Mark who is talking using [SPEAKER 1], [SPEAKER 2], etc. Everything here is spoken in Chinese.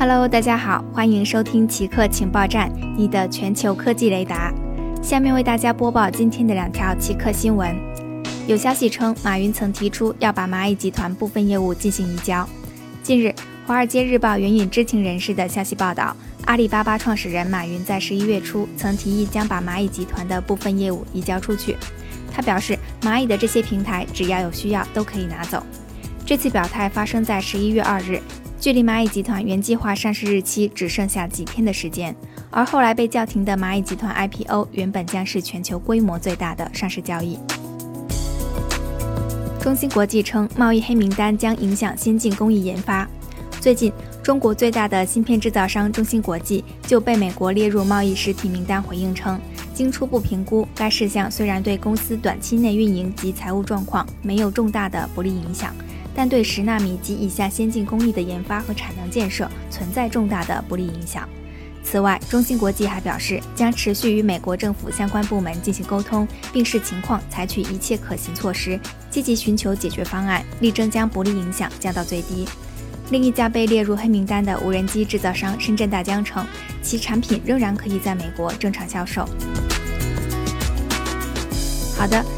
[SPEAKER 1] Hello，大家好，欢迎收听奇客情报站，你的全球科技雷达。下面为大家播报今天的两条奇客新闻。有消息称，马云曾提出要把蚂蚁集团部分业务进行移交。近日，《华尔街日报》援引知情人士的消息报道，阿里巴巴创始人马云在十一月初曾提议将把蚂蚁集团的部分业务移交出去。他表示，蚂蚁的这些平台只要有需要都可以拿走。这次表态发生在十一月二日。距离蚂蚁集团原计划上市日期只剩下几天的时间，而后来被叫停的蚂蚁集团 IPO 原本将是全球规模最大的上市交易。中芯国际称，贸易黑名单将影响先进工艺研发。最近，中国最大的芯片制造商中芯国际就被美国列入贸易实体名单，回应称，经初步评估，该事项虽然对公司短期内运营及财务状况没有重大的不利影响。但对十纳米及以下先进工艺的研发和产能建设存在重大的不利影响。此外，中芯国际还表示，将持续与美国政府相关部门进行沟通，并视情况采取一切可行措施，积极寻求解决方案，力争将不利影响降到最低。另一家被列入黑名单的无人机制造商深圳大疆称，其产品仍然可以在美国正常销售。好的。